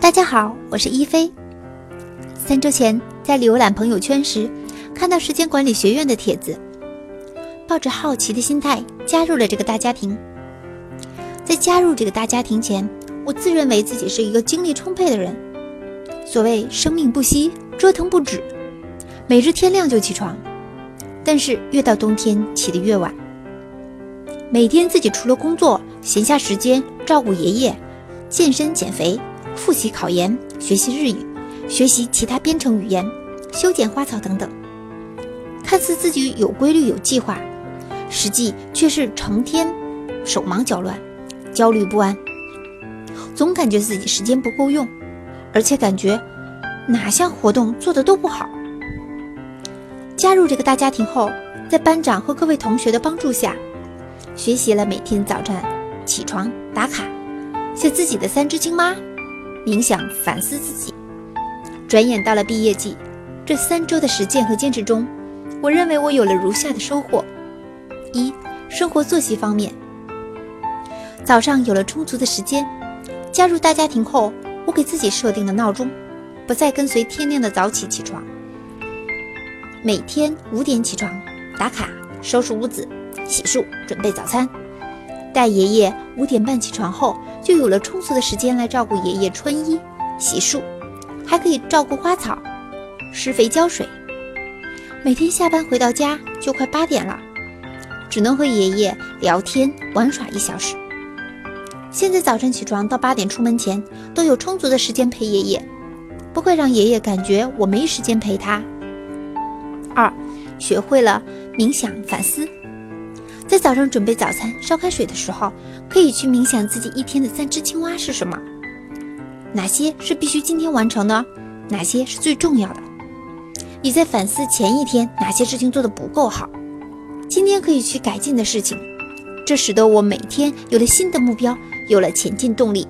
大家好，我是一菲。三周前在浏览朋友圈时，看到时间管理学院的帖子，抱着好奇的心态加入了这个大家庭。在加入这个大家庭前，我自认为自己是一个精力充沛的人。所谓生命不息，折腾不止，每日天亮就起床，但是越到冬天起得越晚。每天自己除了工作，闲暇时间照顾爷爷、健身减肥、复习考研、学习日语、学习其他编程语言、修剪花草等等。看似自己有规律有计划，实际却是成天手忙脚乱、焦虑不安，总感觉自己时间不够用，而且感觉哪项活动做的都不好。加入这个大家庭后，在班长和各位同学的帮助下。学习了每天早晨起床打卡，写自己的三只青蛙，冥想反思自己。转眼到了毕业季，这三周的实践和坚持中，我认为我有了如下的收获：一、生活作息方面，早上有了充足的时间。加入大家庭后，我给自己设定了闹钟，不再跟随天亮的早起起床，每天五点起床打卡，收拾屋子。洗漱，准备早餐。待爷爷五点半起床后，就有了充足的时间来照顾爷爷穿衣、洗漱，还可以照顾花草、施肥浇水。每天下班回到家就快八点了，只能和爷爷聊天玩耍一小时。现在早晨起床到八点出门前，都有充足的时间陪爷爷，不会让爷爷感觉我没时间陪他。二，学会了冥想反思。在早上准备早餐、烧开水的时候，可以去冥想自己一天的三只青蛙是什么？哪些是必须今天完成的？哪些是最重要的？你在反思前一天哪些事情做得不够好，今天可以去改进的事情。这使得我每天有了新的目标，有了前进动力。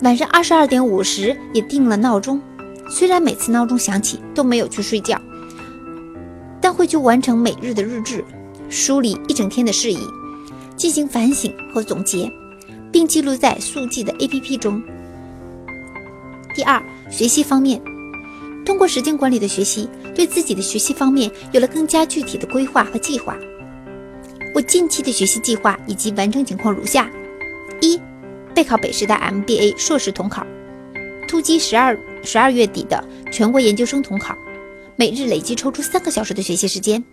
晚上二十二点五十也定了闹钟，虽然每次闹钟响起都没有去睡觉，但会去完成每日的日志。梳理一整天的事宜，进行反省和总结，并记录在速记的 APP 中。第二，学习方面，通过时间管理的学习，对自己的学习方面有了更加具体的规划和计划。我近期的学习计划以及完成情况如下：一，备考北师大 MBA 硕士统考，突击十二十二月底的全国研究生统考，每日累计抽出三个小时的学习时间。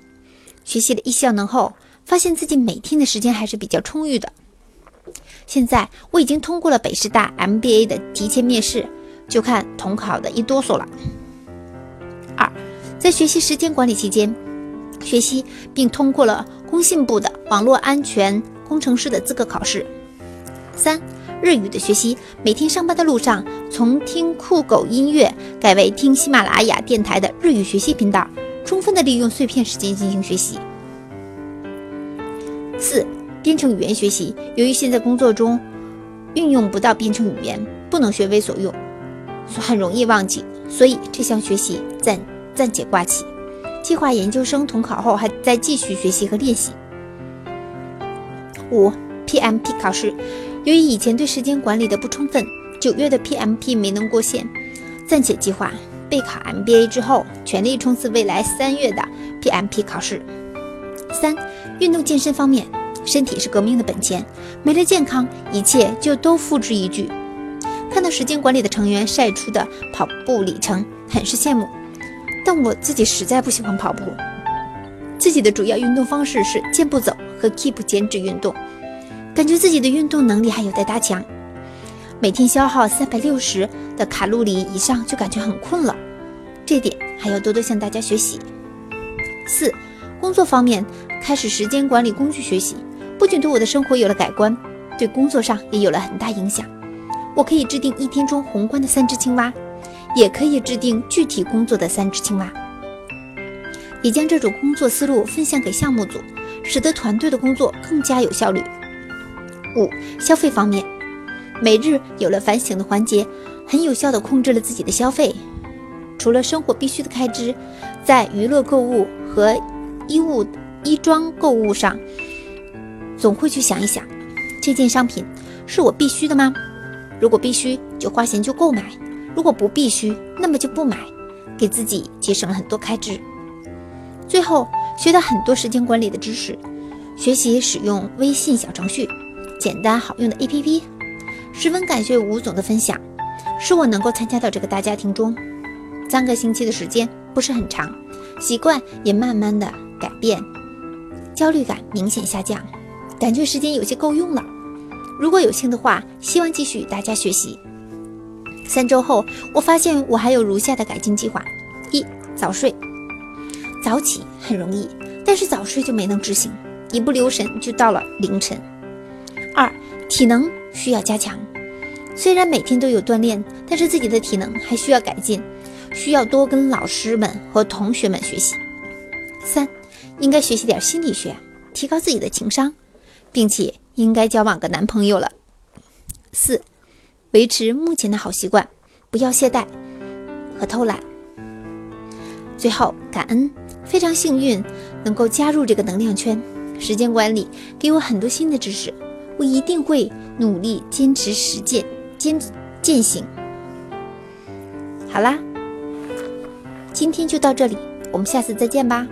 学习了一效能后，发现自己每天的时间还是比较充裕的。现在我已经通过了北师大 MBA 的提前面试，就看统考的一哆嗦了。二，在学习时间管理期间，学习并通过了工信部的网络安全工程师的资格考试。三，日语的学习，每天上班的路上，从听酷狗音乐改为听喜马拉雅电台的日语学习频道。充分的利用碎片时间进行学习。四、编程语言学习，由于现在工作中运用不到编程语言，不能学为所用，很容易忘记，所以这项学习暂暂且挂起。计划研究生统考后还在继续学习和练习。五、PMP 考试，由于以前对时间管理的不充分，九月的 PMP 没能过线，暂且计划。备考 MBA 之后，全力冲刺未来三月的 PMP 考试。三、运动健身方面，身体是革命的本钱，没了健康，一切就都付之一炬。看到时间管理的成员晒出的跑步里程，很是羡慕，但我自己实在不喜欢跑步。自己的主要运动方式是健步走和 Keep 减脂运动，感觉自己的运动能力还有待加强。每天消耗三百六十的卡路里以上就感觉很困了，这点还要多多向大家学习。四、工作方面开始时间管理工具学习，不仅对我的生活有了改观，对工作上也有了很大影响。我可以制定一天中宏观的三只青蛙，也可以制定具体工作的三只青蛙，也将这种工作思路分享给项目组，使得团队的工作更加有效率。五、消费方面。每日有了反省的环节，很有效地控制了自己的消费。除了生活必须的开支，在娱乐购物和衣物、衣装购物上，总会去想一想，这件商品是我必须的吗？如果必须，就花钱就购买；如果不必须，那么就不买，给自己节省了很多开支。最后学到很多时间管理的知识，学习使用微信小程序，简单好用的 APP。十分感谢吴总的分享，使我能够参加到这个大家庭中。三个星期的时间不是很长，习惯也慢慢的改变，焦虑感明显下降，感觉时间有些够用了。如果有幸的话，希望继续与大家学习。三周后，我发现我还有如下的改进计划：一、早睡。早起很容易，但是早睡就没能执行，一不留神就到了凌晨。二，体能需要加强，虽然每天都有锻炼，但是自己的体能还需要改进，需要多跟老师们和同学们学习。三，应该学习点心理学，提高自己的情商，并且应该交往个男朋友了。四，维持目前的好习惯，不要懈怠和偷懒。最后，感恩。非常幸运能够加入这个能量圈，时间管理给我很多新的知识，我一定会努力坚持实践，坚践行。好啦，今天就到这里，我们下次再见吧。